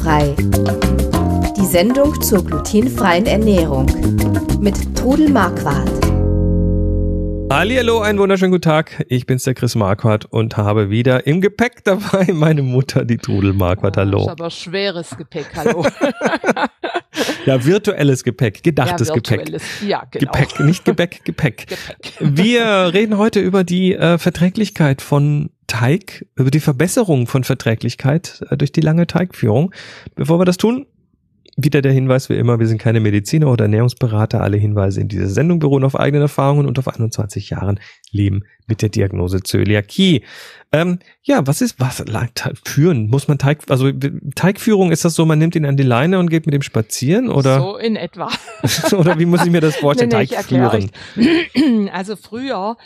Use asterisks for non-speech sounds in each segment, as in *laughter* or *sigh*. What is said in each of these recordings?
Glutenfrei. Die Sendung zur glutenfreien Ernährung mit Trudel Marquardt. Hallo, einen wunderschönen guten Tag. Ich bin's, der Chris Marquardt und habe wieder im Gepäck dabei *laughs* meine Mutter, die Trudel Marquardt. Hallo. Das ist aber schweres Gepäck, hallo. *laughs* *laughs* ja, virtuelles Gepäck, gedachtes ja, Gepäck. Ja, genau. Gepäck, nicht Gebäck, Gepäck. Gepäck. Wir reden heute über die äh, Verträglichkeit von Teig, über die Verbesserung von Verträglichkeit äh, durch die lange Teigführung. Bevor wir das tun, wieder der Hinweis wie immer, wir sind keine Mediziner oder Ernährungsberater. Alle Hinweise in dieser Sendung beruhen auf eigenen Erfahrungen und auf 21 Jahren Leben mit der Diagnose Zöliakie. Ähm, ja, was ist was? Führen muss man Teig, also Teigführung ist das so, man nimmt ihn an die Leine und geht mit ihm spazieren oder? So in etwa. *laughs* oder wie muss ich mir das *laughs* vorstellen? Nee, nee, Teig führen. *clears throat* Also früher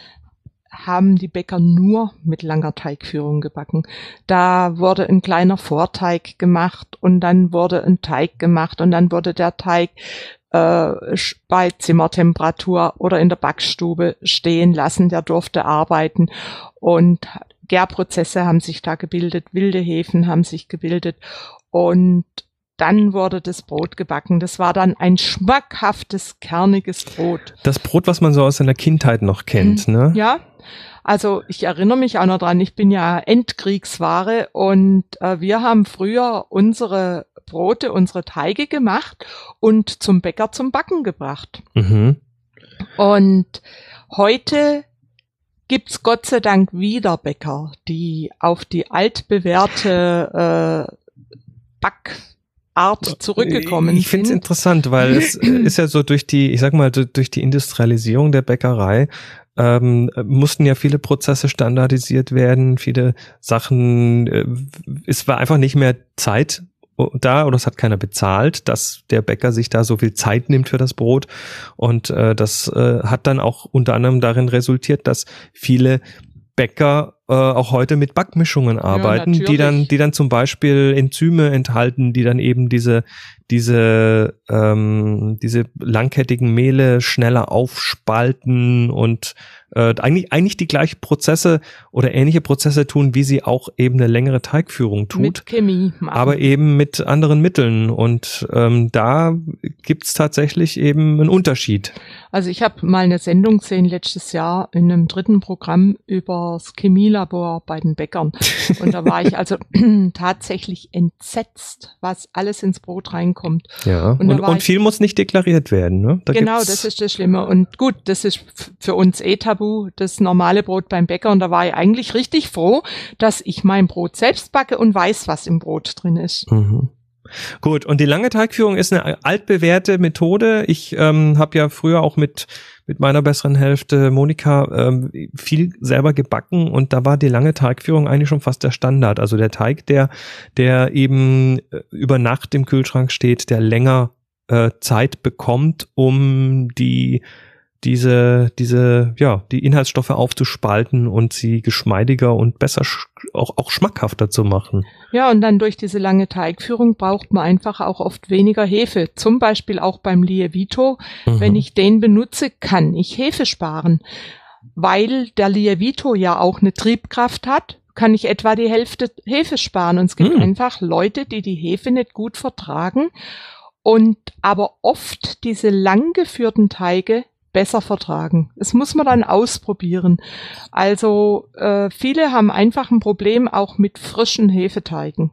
haben die Bäcker nur mit langer Teigführung gebacken. Da wurde ein kleiner Vorteig gemacht und dann wurde ein Teig gemacht und dann wurde der Teig äh, bei Zimmertemperatur oder in der Backstube stehen lassen. Der durfte arbeiten und Gärprozesse haben sich da gebildet, wilde Hefen haben sich gebildet und dann wurde das Brot gebacken. Das war dann ein schmackhaftes, kerniges Brot. Das Brot, was man so aus seiner Kindheit noch kennt, mhm. ne? Ja, also ich erinnere mich auch noch dran, ich bin ja Endkriegsware und äh, wir haben früher unsere Brote, unsere Teige gemacht und zum Bäcker zum Backen gebracht. Mhm. Und heute gibt's Gott sei Dank wieder Bäcker, die auf die altbewährte äh, Backart zurückgekommen ich finde es interessant, weil es ist ja so durch die, ich sag mal, durch die Industrialisierung der Bäckerei ähm, mussten ja viele Prozesse standardisiert werden, viele Sachen, äh, es war einfach nicht mehr Zeit da oder es hat keiner bezahlt, dass der Bäcker sich da so viel Zeit nimmt für das Brot. Und äh, das äh, hat dann auch unter anderem darin resultiert, dass viele Bäcker äh, auch heute mit Backmischungen arbeiten, ja, die dann, die dann zum Beispiel Enzyme enthalten, die dann eben diese diese ähm, diese langkettigen Mehle schneller aufspalten und äh, eigentlich, eigentlich die gleichen Prozesse oder ähnliche Prozesse tun, wie sie auch eben eine längere Teigführung tut. Mit Chemie. Machen. Aber eben mit anderen Mitteln. Und ähm, da gibt's tatsächlich eben einen Unterschied. Also ich habe mal eine Sendung gesehen letztes Jahr in einem dritten Programm über das Chemielabor bei den Bäckern. Und da war ich *laughs* also *clears throat* tatsächlich entsetzt, was alles ins Brot reinkommt. Ja, und, und, und viel muss nicht deklariert werden. Ne? Da genau, das ist das Schlimme. Und gut, das ist für uns eh tabu das normale Brot beim Bäcker. Und da war ich eigentlich richtig froh, dass ich mein Brot selbst backe und weiß, was im Brot drin ist. Mhm. Gut, und die lange Teigführung ist eine altbewährte Methode. Ich ähm, habe ja früher auch mit mit meiner besseren Hälfte Monika ähm, viel selber gebacken und da war die lange Teigführung eigentlich schon fast der Standard. Also der Teig, der der eben äh, über Nacht im Kühlschrank steht, der länger äh, Zeit bekommt, um die diese, diese, ja, die Inhaltsstoffe aufzuspalten und sie geschmeidiger und besser auch, auch schmackhafter zu machen. Ja, und dann durch diese lange Teigführung braucht man einfach auch oft weniger Hefe. Zum Beispiel auch beim Lievito. Mhm. Wenn ich den benutze, kann ich Hefe sparen. Weil der Lievito ja auch eine Triebkraft hat, kann ich etwa die Hälfte Hefe sparen. Und es gibt mhm. einfach Leute, die die Hefe nicht gut vertragen und aber oft diese langgeführten Teige besser vertragen. Das muss man dann ausprobieren. Also äh, viele haben einfach ein Problem auch mit frischen Hefeteigen.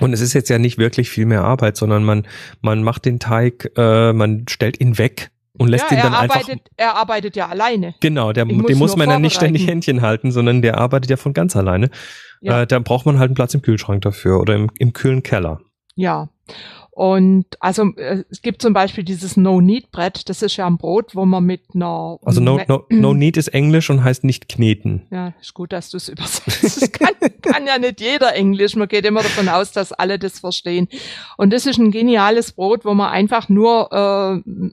Und es ist jetzt ja nicht wirklich viel mehr Arbeit, sondern man, man macht den Teig, äh, man stellt ihn weg und lässt ja, ihn dann arbeitet, einfach. Er arbeitet ja alleine. Genau, der, den muss man ja nicht ständig Händchen halten, sondern der arbeitet ja von ganz alleine. Ja. Äh, da braucht man halt einen Platz im Kühlschrank dafür oder im, im kühlen Keller. Ja. Und also äh, es gibt zum Beispiel dieses No-Need-Brett, das ist ja ein Brot, wo man mit einer... Also No, no, *clears throat* no Need ist Englisch und heißt nicht kneten. Ja, ist gut, dass du es übersetzt. Das kann, kann ja nicht jeder Englisch. Man geht immer davon aus, dass alle das verstehen. Und das ist ein geniales Brot, wo man einfach nur äh,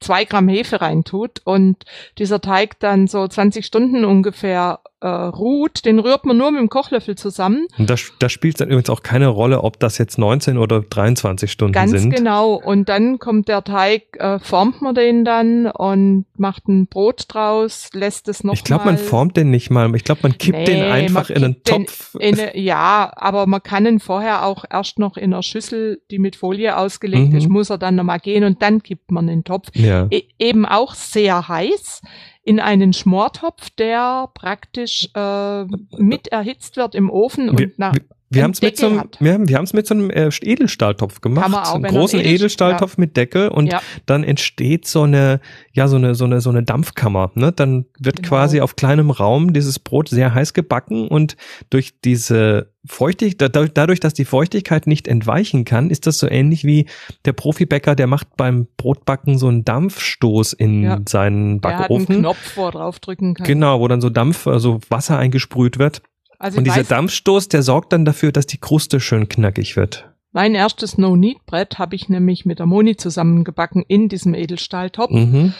zwei Gramm Hefe reintut und dieser Teig dann so 20 Stunden ungefähr äh, ruht, den rührt man nur mit dem Kochlöffel zusammen. Und da, da spielt dann übrigens auch keine Rolle, ob das jetzt 19 oder 23 Stunden Ganz sind. genau. Und dann kommt der Teig, äh, formt man den dann und macht ein Brot draus, lässt es noch Ich glaube, man formt den nicht mal. Ich glaube, man kippt Nee, den einfach in einen Topf. In, eine- ja, aber man kann ihn vorher auch erst noch in einer Schüssel, die mit Folie ausgelegt Mhm. ist, muss er dann nochmal gehen und dann kippt man den Topf. ja. E eben auch sehr heiß in einen Schmortopf, der praktisch äh, mit erhitzt wird im Ofen Wir, und nach, wir, wir haben es mit so einem, hat. wir haben, wir haben's mit so einem äh, Edelstahltopf gemacht, auch, einen großen Edel- Edelstahltopf mit Deckel und Ja. dann entsteht so eine, ja so eine so eine so eine Dampfkammer. Ne? Dann wird Genau. quasi auf kleinem Raum dieses Brot sehr heiß gebacken und durch diese Feuchtigkeit, dadurch, dass die Feuchtigkeit nicht entweichen kann, ist das so ähnlich wie der Profibäcker, der macht beim Brotbacken so einen Dampfstoß in Ja. seinen der hat einen Backofen. Knopf, wo er draufdrücken kann. Genau, wo dann so Dampf, also Wasser eingesprüht wird. Also Und dieser weiß, Dampfstoß, der sorgt dann dafür, dass die Kruste schön knackig wird. mein erstes No-Need-Brett habe ich nämlich mit der Moni zusammengebacken in diesem Edelstahltopf. Mhm.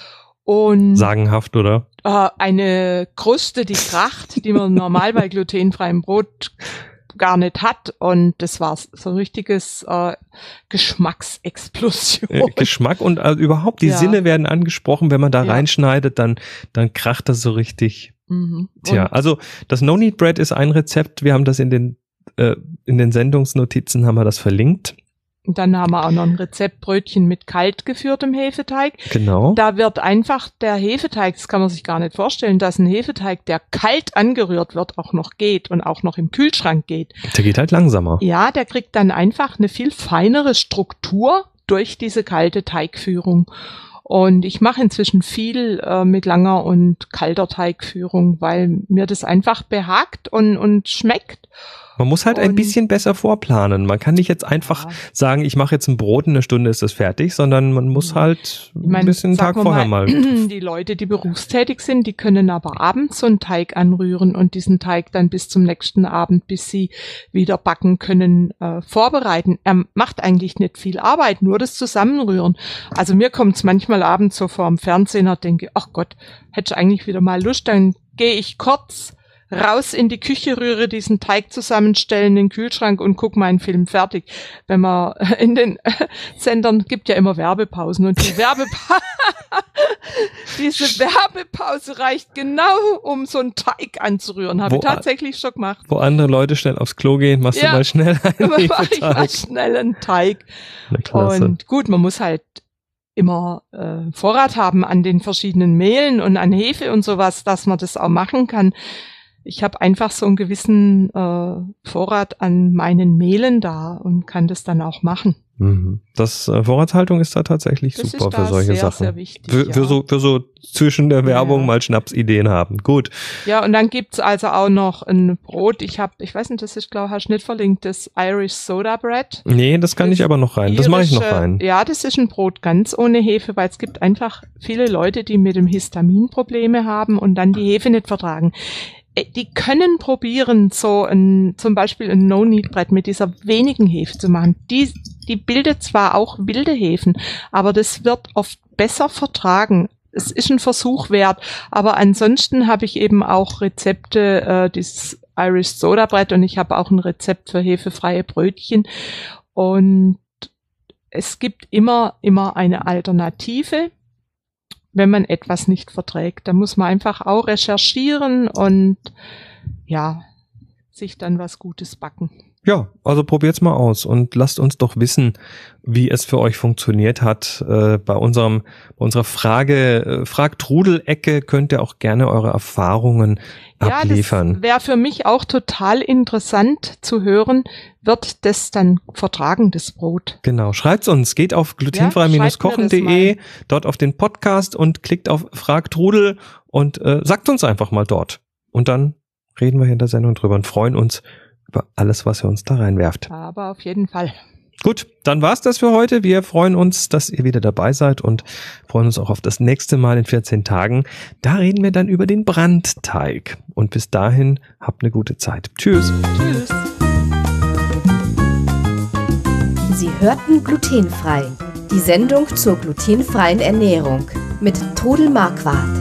Und Sagenhaft, oder? äh, eine Kruste, die kracht, die man normal bei glutenfreiem Brot gar nicht hat. Und das war so ein richtiges äh, Geschmacksexplosion. Äh, Geschmack und äh, überhaupt die Ja. Sinne werden angesprochen. Wenn man da Ja. reinschneidet, dann, dann kracht das so richtig. Mhm. Tja, Und also das No Need Bread ist ein Rezept. Wir haben das in den, äh, in den Sendungsnotizen haben wir das verlinkt. dann haben wir auch noch ein Rezept Brötchen mit kalt geführtem Hefeteig. Genau. Da wird einfach der Hefeteig, das kann man sich gar nicht vorstellen, dass ein Hefeteig, der kalt angerührt wird, auch noch geht und auch noch im Kühlschrank geht. Der geht halt langsamer. Ja, der kriegt dann einfach eine viel feinere Struktur durch diese kalte Teigführung. Und ich mache inzwischen viel äh, mit langer und kalter Teigführung, weil mir das einfach behagt und, und schmeckt. Man muss halt ein Und- bisschen besser vorplanen. Man kann nicht jetzt einfach Ja. sagen, ich mache jetzt ein Brot, in einer Stunde ist es fertig, sondern man muss halt Ich mein, ein bisschen einen Tag vorher mal. *clears throat* Die Leute, die berufstätig sind, die können aber abends so einen Teig anrühren und diesen Teig dann bis zum nächsten Abend, bis sie wieder backen können, äh, vorbereiten. Er macht eigentlich nicht viel Arbeit, nur das Zusammenrühren. Also mir kommt es manchmal abends so vor dem Fernsehen und denke, ach Gott, hätte ich eigentlich wieder mal Lust, dann gehe ich kurz raus in die Küche, rühre diesen Teig zusammenstellen in den Kühlschrank und guck meinen Film fertig. Wenn man *laughs* in den *laughs* Sendern gibt ja immer Werbepausen und die Werbepause, *laughs* diese Werbepause reicht genau, um so einen Teig anzurühren. Habe ich tatsächlich schon gemacht. Wo andere Leute schnell aufs Klo gehen, machst Ja. du mal schnell einen ich mal schnell einen Teig. Und gut, man muss halt immer äh, Vorrat haben an den verschiedenen Mehlen und an Hefe und sowas, dass man das auch machen kann. Ich habe einfach so einen gewissen äh, Vorrat an meinen Mehlen da und kann das dann auch machen. Mhm. Das äh, Vorratshaltung ist da tatsächlich Das super ist für da solche sehr, Sachen. sehr wichtig. für, ja. für, so, für so zwischen der Werbung Ja. mal Schnapsideen haben. Gut. ja, und dann gibt's also auch noch ein Brot. Ich habe, ich weiß nicht, das ist, glaube ich, hast du nicht verlinkt, das Irish Soda Bread. Nee, das kann Das ich aber noch rein. Das mache ich noch rein. Ja, das ist ein Brot ganz ohne Hefe, weil es gibt einfach viele Leute, die mit dem Histamin Probleme haben und dann die Hefe nicht vertragen. Äh, Die können probieren, so ein, zum Beispiel ein No-Need-Brett mit dieser wenigen Hefe zu machen. Die, die bildet zwar auch wilde Hefen, aber das wird oft besser vertragen. Es ist ein Versuch wert, aber ansonsten habe ich eben auch Rezepte, äh, dieses Irish Soda Brett und ich habe auch ein Rezept für hefefreie Brötchen und es gibt immer, immer eine Alternative, wenn man etwas nicht verträgt. Da muss man einfach auch recherchieren und ja, sich dann was Gutes backen. Ja, also probiert's mal aus und lasst uns doch wissen, wie es für euch funktioniert hat. Äh, bei unserem, bei unserer Frage, äh, Frag-Trudel-Ecke könnt ihr auch gerne eure Erfahrungen Ja, abliefern. das wäre für mich auch total interessant zu hören, wird das dann vertragen, das Brot? Genau, schreibt's uns. Geht auf glutenfrei-kochen.de, dort auf den Podcast und klickt auf Frag Trudel und äh, sagt uns einfach mal dort. Und dann reden wir hier in der Sendung drüber und freuen uns über alles, was ihr uns da reinwerft. Aber auf jeden Fall. Gut, dann war's das für heute. Wir freuen uns, dass ihr wieder dabei seid und freuen uns auch auf das nächste Mal in 14 Tagen. Da reden wir dann über den Brandteig. Und bis dahin habt eine gute Zeit. Tschüss. Tschüss. Sie hörten glutenfrei. Die Sendung zur glutenfreien Ernährung mit Trudel Marquardt.